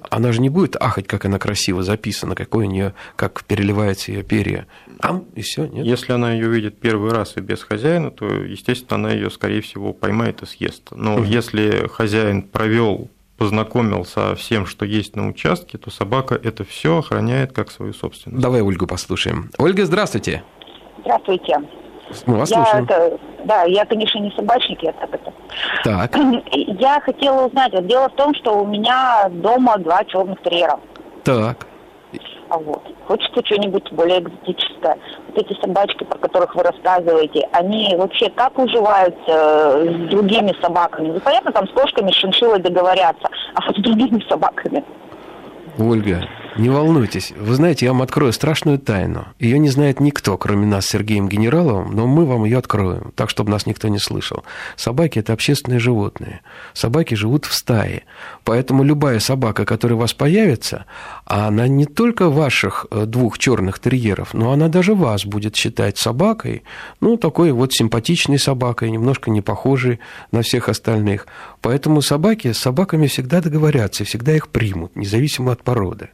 она же не будет ахать, как она красиво записана, какой у нее, как переливается ее перья. Ам, и все, нет. Если она ее видит первый раз и без хозяина, то, естественно, она ее, скорее всего, поймает и съест. Но угу. если хозяин провел познакомился со всем, что есть на участке, то собака это все охраняет как свою собственность. Давай Ольгу послушаем. Ольга, здравствуйте. Здравствуйте. Мы вас я слушаем. Это, да, я, конечно, не собачник, я так это. Так. Я хотела узнать, вот дело в том, что у меня дома два черных терьера. Так. А вот. Хочется что-нибудь более экзотическое. Вот эти собачки, про которых вы рассказываете, они вообще как уживаются э, с другими собаками? Ну, понятно, там с кошками, с договорятся, а вот с другими собаками? Ольга, не волнуйтесь. Вы знаете, я вам открою страшную тайну. Ее не знает никто, кроме нас с Сергеем Генераловым, но мы вам ее откроем, так, чтобы нас никто не слышал. Собаки – это общественные животные. Собаки живут в стае. Поэтому любая собака, которая у вас появится, она не только ваших э, двух черных терьеров, но она даже вас будет считать собакой, ну, такой вот симпатичной собакой, немножко не похожей на всех остальных. Поэтому собаки с собаками всегда договорятся, всегда их примут, независимо от породы.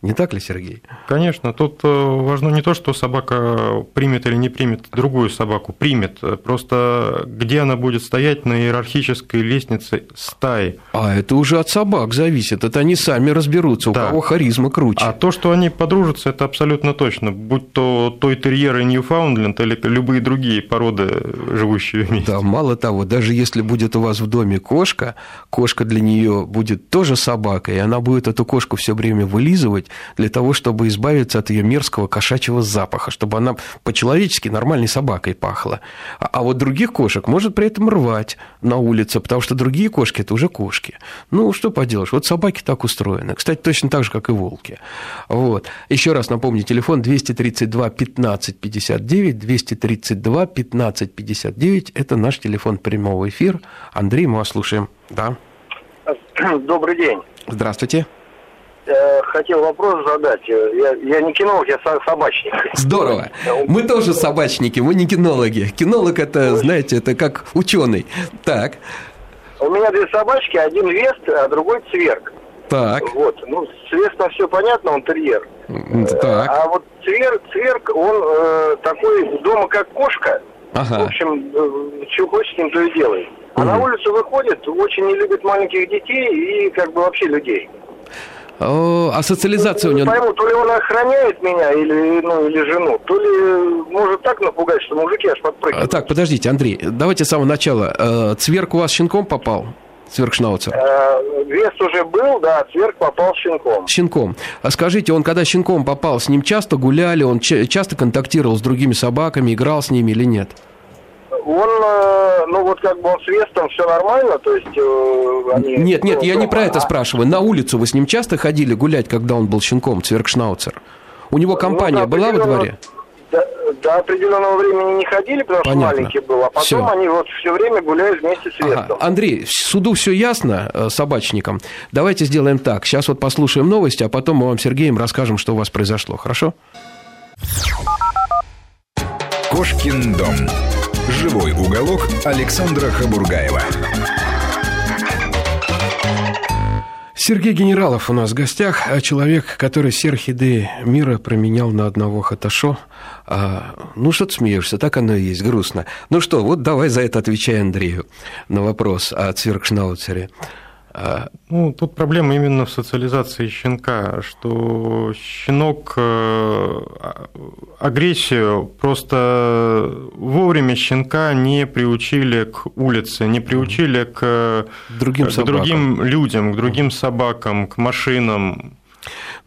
Не так ли, Сергей? Конечно, тут э, важно не то, что собака примет или не примет другую собаку, примет. Просто где она будет стоять на иерархической лестнице стаи. А это уже от собак зависит. Это они сами разберутся, у Да. кого харизма круче. А то, что они подружатся, это абсолютно точно. Будь то той терьер и Ньюфаундленд или любые другие породы, живущие вместе. Да, мало того, даже если будет у вас в доме кошка, кошка для нее будет тоже собакой, и она будет эту кошку все время вылизывать для того, чтобы избавиться от ее мерзкого кошачьего запаха, чтобы она по-человечески нормальной собакой пахла. А, а вот других кошек может при этом рвать на улице, потому что другие кошки – это уже кошки. Ну, что поделаешь, вот собаки так устроены. Кстати, точно так же, как и волки. Вот. Еще раз напомню, телефон 232 15 59, 232 15 59 – это наш телефон прямого эфира. Андрей, мы вас слушаем. Да. Добрый день. Здравствуйте. Э, Хотел вопрос задать. Э, Я, я не кинолог, я со- собачник. Здорово. Мы тоже собачники, мы не кинологи. Кинолог это, знаете, это как ученый. Так, У меня две собачки, один вест, а другой цверк. так, Вот. Ну, с вестом все понятно, он терьер. м, так. А вот цверк, цверк он э, такой дома как кошка. В Ага. общем, э, что хочет, с ним то и делает. А на улицу выходит, очень не любит маленьких детей и как бы вообще людей. А социализация у Не него... пойму, то ли он охраняет меня или, ну, или жену, то ли может так напугать, что мужики аж А, подпрыгивают. Так, подождите, Андрей, давайте с самого начала. Э, Цверк у вас щенком попал? Цверкшнауцер? Э, Вес уже был, да, цверк попал щенком. Щенком. А скажите, он когда щенком попал, с ним часто гуляли, он ча- часто контактировал с другими собаками, играл с ними или нет? Он, э, ну вот как бы он с вестом все нормально, то есть э, они... Нет, нет, я не про это спрашиваю. На улицу вы с ним часто ходили гулять, когда он был щенком, Цверкшнауцер? У него компания Ну, была во дворе? До, до определенного времени не ходили, потому Понятно. что маленький был, а потом Всё. они вот все время гуляют вместе с Ага. вестом. Андрей, суду все ясно э, собачникам. Давайте сделаем так. Сейчас вот послушаем новости, а потом мы вам Сергеем расскажем, что у вас произошло. Хорошо? Кошкин дом. Живой уголок Александра Хабургаева. Сергей Генералов у нас в гостях, а человек, который все орхидеи мира променял на одного хаташо. А, ну, что ты смеешься, так оно и есть, грустно. Ну что, вот давай за это отвечай Андрею на вопрос о цверкшнауцере. А, Ну, тут проблема именно в социализации щенка, что щенок э, а- агрессию просто вовремя щенка не приучили к улице, не приучили к Другим к собакам. другим людям, к другим собакам, к машинам.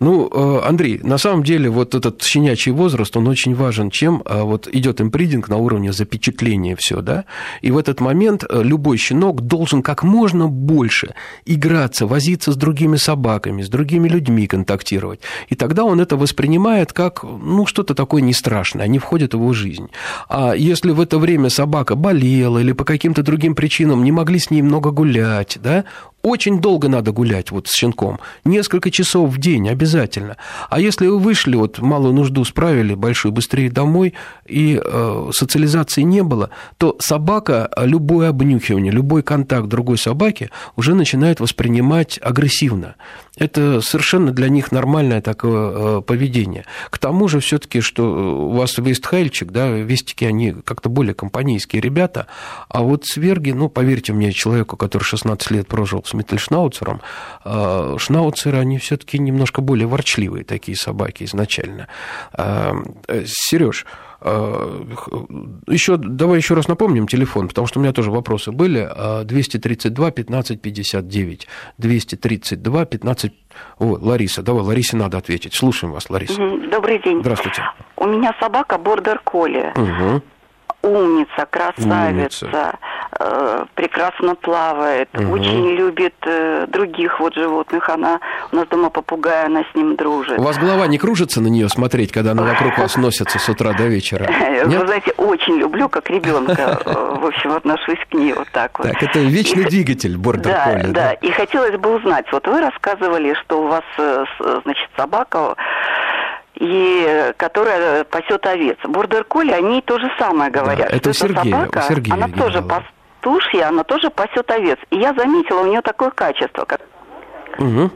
Ну, э, Андрей, на самом деле вот этот щенячий возраст, он очень важен, чем а, вот идет импридинг на уровне запечатления все, да, и в этот момент э, любой щенок должен как можно больше играться, возиться с другими собаками, с другими людьми контактировать, и тогда он это воспринимает как, ну, что-то такое не страшное, они входят в его жизнь. А если в это время собака болела или по каким-то другим причинам не могли с ней много гулять, да, очень долго надо гулять вот с щенком. Несколько часов в день обязательно. А если вы вышли, вот малую нужду справили, большую быстрее домой, и э, социализации не было, то собака э, любое обнюхивание, любой контакт другой собаки уже начинает воспринимать агрессивно. Это совершенно для них нормальное такое э, поведение. К тому же все-таки, что у вас вестхайльчик, да, вестики, они как-то более компанейские ребята, а вот сверги, ну, поверьте мне, человеку, который 16 лет прожил с Миттельшнауцером, э, шнауцеры, они все-таки немножко более ворчливые такие собаки изначально. Сереж, еще, давай еще раз напомним телефон, потому что у меня тоже вопросы были. А, 232 15 59. 232 15... О, Лариса, давай, Ларисе надо ответить. Слушаем вас, Лариса. Добрый день. Здравствуйте. У меня собака бордер колли. Угу. Умница, красавица, Умница. э, прекрасно плавает, Мгм. очень любит э, других вот животных. Она у нас дома попугая, она с ним дружит. У вас голова не кружится на нее смотреть, когда она вокруг вас носится с утра до вечера? Вы Нет? знаете, очень люблю, как ребенка, э, в общем, отношусь к ней вот так вот. Так, это вечный И- двигатель бордер Да, колли, да, и хотелось бы узнать, вот вы рассказывали, что у вас, э, с- значит, собака, и, э, которая пасет овец. Бордер колли, они то же самое говорят. это у у собака, Сергея она тоже пастушья, она тоже пасет овец. И я заметила у нее такое качество, как Мгм.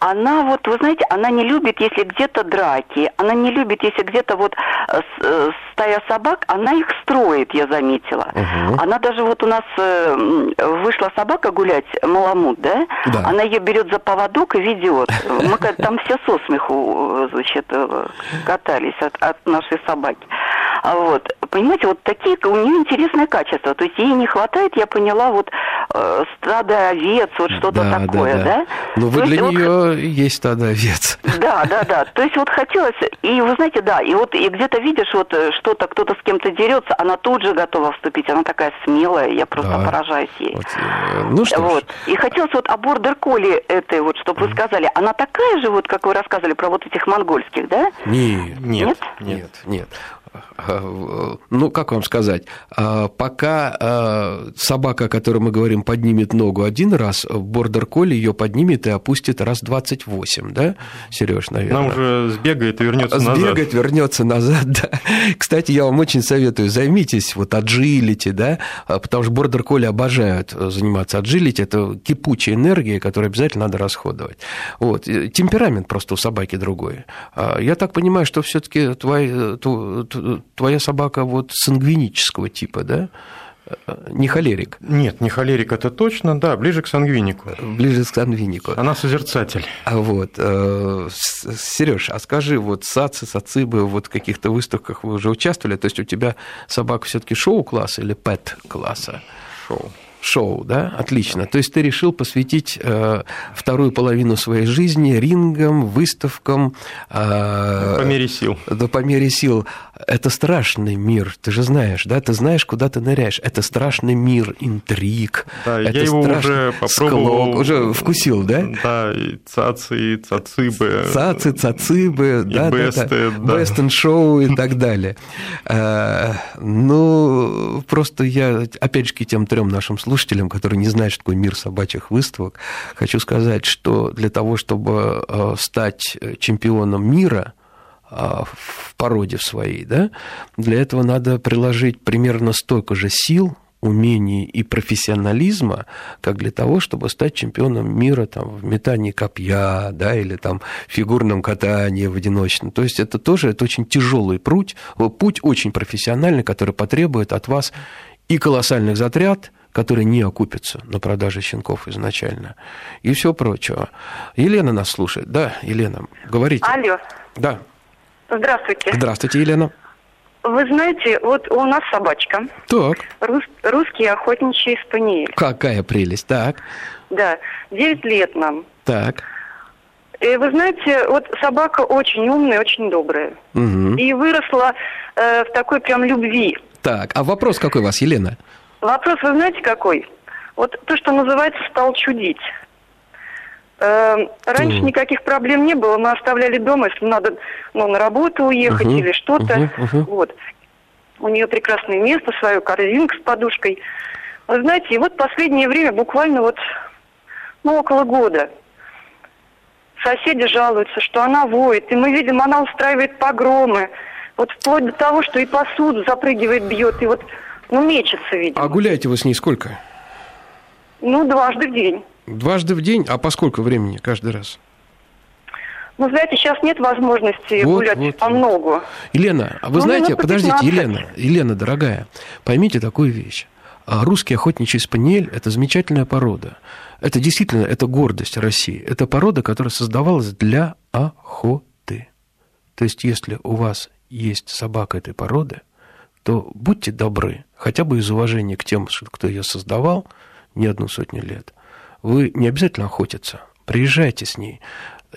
она вот, вы знаете, она не любит, если где-то драки, она не любит, если где-то вот э, э, стая собак, она их строит, я заметила. Угу. Она даже вот у нас э, вышла собака гулять, маламут, да? да? Она ее берет за поводок и ведет. Мы там все со смеху, значит, катались от, от нашей собаки. А вот, понимаете, вот такие у нее интересные качества. То есть ей не хватает, я поняла, вот э, стада овец, вот что-то да, такое, да? да? Ну, вы для есть, нее вот... есть стадо овец. Да, да, да. То есть вот хотелось, и вы знаете, да, и вот и где-то видишь, вот э, что-то, кто-то с кем-то дерется, она тут же готова вступить, она такая смелая, я просто да. поражаюсь ей. Вот, э, ну что вот. Ж. И хотелось вот о бордер-коле этой, вот, чтобы mm. вы сказали, она такая же, вот, как вы рассказывали про вот этих монгольских, да? Нет, нет, нет, нет. нет ну, как вам сказать, а, пока а, собака, о которой мы говорим, поднимет ногу один раз, бордер колли ее поднимет и опустит раз 28, да, Сереж, наверное? Нам уже сбегает и вернется назад. Сбегает, вернется назад, да. Кстати, я вам очень советую, займитесь вот agility, да, потому что бордер колли обожают заниматься agility, это кипучая энергия, которую обязательно надо расходовать. Вот. Темперамент просто у собаки другой. А, я так понимаю, что все таки твой, твоя собака вот сангвинического типа, да? Не холерик. Нет, не холерик, это точно, да, ближе к сангвинику. Ближе к сангвинику. Она созерцатель. А вот, э, Сереж, а скажи, вот сацы, сацибы, вот в каких-то выставках вы уже участвовали, то есть у тебя собака все таки шоу-класса или пэт-класса? Шоу шоу, да? Отлично. То есть ты решил посвятить э, вторую половину своей жизни рингам, выставкам. Э, по мере сил. Да, по мере сил. Это страшный мир, ты же знаешь, да? Ты знаешь, куда ты ныряешь. Это страшный мир интриг. Да, это я его уже попробовал. Склок. Уже вкусил, да? Да, и цацы, и цацибы. Цацы, цацибы, и да, бесты, да, да. Бест да. шоу и так далее. Э, ну, просто я, опять же, к тем трем нашим слушателям слушателям, которые не знают, что такое мир собачьих выставок, хочу сказать, что для того, чтобы э, стать чемпионом мира э, в породе в своей, да, для этого надо приложить примерно столько же сил, умений и профессионализма, как для того, чтобы стать чемпионом мира там, в метании копья, да, или там фигурном катании в одиночном. То есть это тоже это очень тяжелый путь, путь очень профессиональный, который потребует от вас и колоссальных затрат, которые не окупятся на продаже щенков изначально, и все прочего. Елена нас слушает. Да, Елена, говорите. Алло. Да. Здравствуйте. Здравствуйте, Елена. Вы знаете, вот у нас собачка. Так. Рус, русский охотничий спаниель. Какая прелесть, так. Да, 9 лет нам. Так. И вы знаете, вот собака очень умная, очень добрая. Угу. И выросла э, в такой прям любви. Так, а вопрос какой у вас, Елена? Вопрос, вы знаете, какой? Вот то, что называется, стал чудить. Э, раньше mm. никаких проблем не было, мы оставляли дома, если надо ну, на работу уехать uh-huh, или что-то. Uh-huh, uh-huh. Вот. У нее прекрасное место, свою корзинку с подушкой. Вы знаете, и вот последнее время, буквально вот, ну, около года, соседи жалуются, что она воет, и мы видим, она устраивает погромы, вот вплоть до того, что и посуду запрыгивает, бьет, и вот ну, мечется, видимо. А гуляете вы с ней сколько? Ну, дважды в день. Дважды в день? А по сколько времени каждый раз? Ну, знаете, сейчас нет возможности вот, гулять вот, по многу. Елена, а вы ну, знаете, подождите, 15. Елена, Елена, дорогая, поймите такую вещь. А русский охотничий спаниель – это замечательная порода. Это действительно, это гордость России. Это порода, которая создавалась для охоты. То есть, если у вас есть собака этой породы – то будьте добры, хотя бы из уважения к тем, кто ее создавал не одну сотню лет. Вы не обязательно охотиться, приезжайте с ней.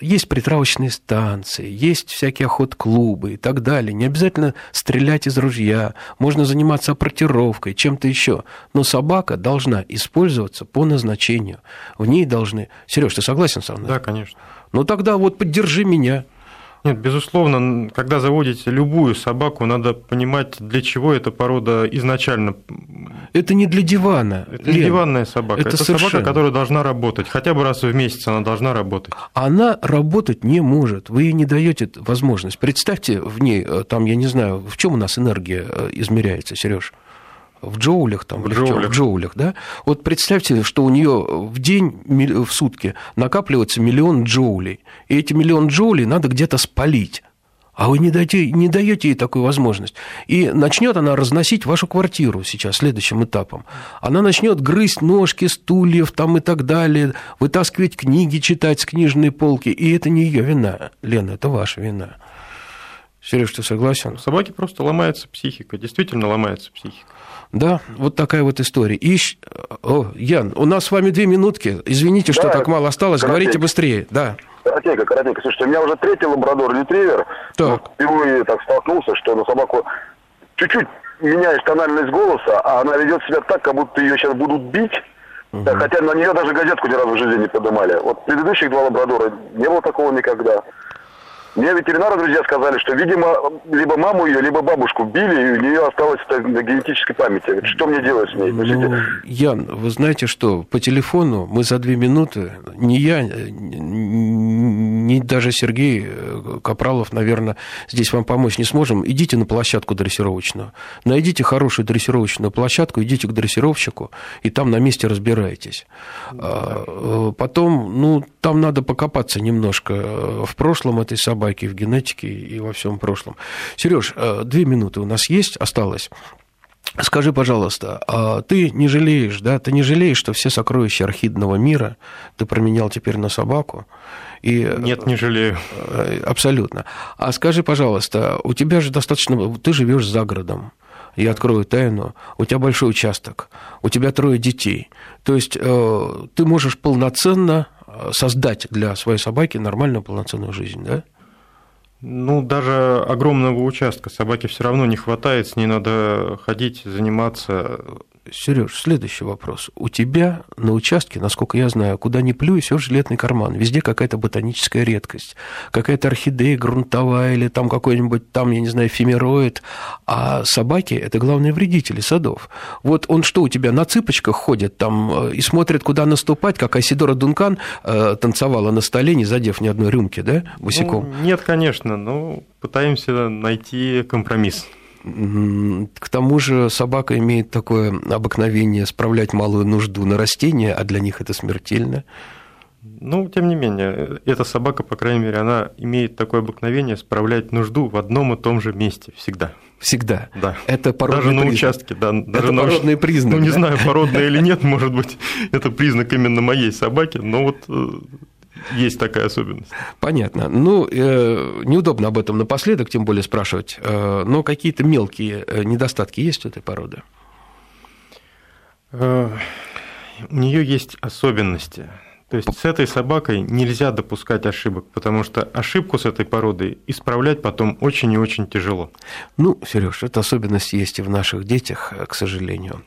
Есть притравочные станции, есть всякие охот-клубы и так далее. Не обязательно стрелять из ружья, можно заниматься опротировкой, чем-то еще. Но собака должна использоваться по назначению. В ней должны... Сереж, ты согласен со мной? Да, конечно. Ну тогда вот поддержи меня. Нет, безусловно, когда заводите любую собаку, надо понимать, для чего эта порода изначально. Это не для дивана. Это не диванная собака. Это, это совершенно... собака, которая должна работать. Хотя бы раз в месяц она должна работать. Она работать не может. Вы ей не даете возможность. Представьте в ней, э, там, я не знаю, в чем у нас энергия э, измеряется, Сереж? В джоулях, там, В в джоулях. в джоулях, да? Вот представьте, что у нее в день, в сутки накапливается миллион джоулей, и эти миллион джоулей надо где-то спалить. А вы не даете, не даете ей такую возможность. И начнет она разносить вашу квартиру сейчас, следующим этапом. Она начнет грызть ножки стульев там и так далее, вытаскивать книги, читать с книжной полки. И это не ее вина, Лена, это ваша вина. Сереж, ты согласен? У собаки просто ломается психика, действительно ломается психика. Да, вот такая вот история. И... щ- О, Ян, у нас с вами две минутки. Извините, что Да, так мало осталось. Говорите коротенько. быстрее. Да. Коротенько, коротенько. Слушайте, у меня уже третий лабрадор-ретривер. Так. Вот Впервые так столкнулся, что на собаку чуть-чуть меняешь тональность голоса, а она ведет себя так, как будто ее сейчас будут бить. Да, хотя на нее даже газетку ни разу в жизни не поднимали. Вот предыдущих два лабрадора не было такого никогда. Мне ветеринары, друзья, сказали, что, видимо, либо маму ее, либо бабушку били, и у нее осталось это на генетической памяти. Что мне делать с ней? Ну, Ян, вы знаете что, по телефону мы за две минуты, ни я, ни даже Сергей э, Капралов, наверное, здесь вам помочь не сможем. Идите на площадку дрессировочную, найдите хорошую дрессировочную площадку, идите к дрессировщику, и там на месте разбирайтесь. А, э, Потом, ну, там надо покопаться немножко э, в прошлом этой собаки, в генетике и во всем прошлом. Сереж, две минуты у нас есть, осталось. Скажи, пожалуйста, а ты не жалеешь, да, ты не жалеешь, что все сокровища архидного мира ты променял теперь на собаку? И, Нет, не жалею. э, Абсолютно. А скажи, пожалуйста, у тебя же достаточно... Ты живешь за городом. Я открою тайну. У тебя большой участок. У тебя трое детей. То есть э, ты можешь полноценно э, создать для своей собаки нормальную полноценную жизнь, да? Ну, даже огромного участка собаке все равно не хватает, с ней надо ходить, заниматься. Сереж, следующий вопрос. У тебя на участке, насколько я знаю, куда ни плюй, все жилетный карман. Везде какая-то ботаническая редкость. Какая-то орхидея грунтовая или там какой-нибудь, там, я не знаю, эфемероид. А собаки – это главные вредители садов. Вот он что, у тебя на цыпочках ходит там э, и смотрит, куда наступать, как Айсидора Дункан э, танцевала на столе, не задев ни одной рюмки, да, босиком? Ну, нет, конечно, но пытаемся найти компромисс. К тому же собака имеет такое обыкновение справлять малую нужду на растения, а для них это смертельно. Ну, тем не менее, эта собака, по крайней мере, она имеет такое обыкновение справлять нужду в одном и том же месте всегда. Всегда. Да. Это породный даже на признак. участке, да. Даже на уч- породный признак, Ну, не да? знаю, породный или нет, может быть, это признак именно моей собаки, но вот э, есть такая особенность. Понятно. Ну, э, неудобно об этом напоследок, тем более спрашивать. Э, но какие-то мелкие э, недостатки есть у этой породы? У нее есть особенности. То есть с этой собакой нельзя допускать ошибок, потому что ошибку с этой породой исправлять потом очень и очень тяжело. Ну, Сереж, эта особенность есть и в наших детях, э, к сожалению.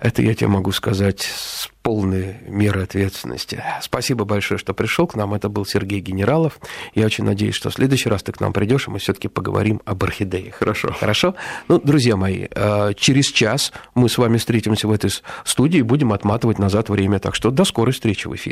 Это я тебе могу сказать с полной мерой ответственности. Спасибо большое, что пришел к нам. Это был Сергей Генералов. Я очень надеюсь, что в следующий раз ты к нам придешь, и мы все-таки поговорим об орхидеях. Хорошо. Хорошо? Ну, друзья мои, э, через час мы с вами встретимся в этой студии и будем отматывать назад время. Так что до скорой встречи в эфире.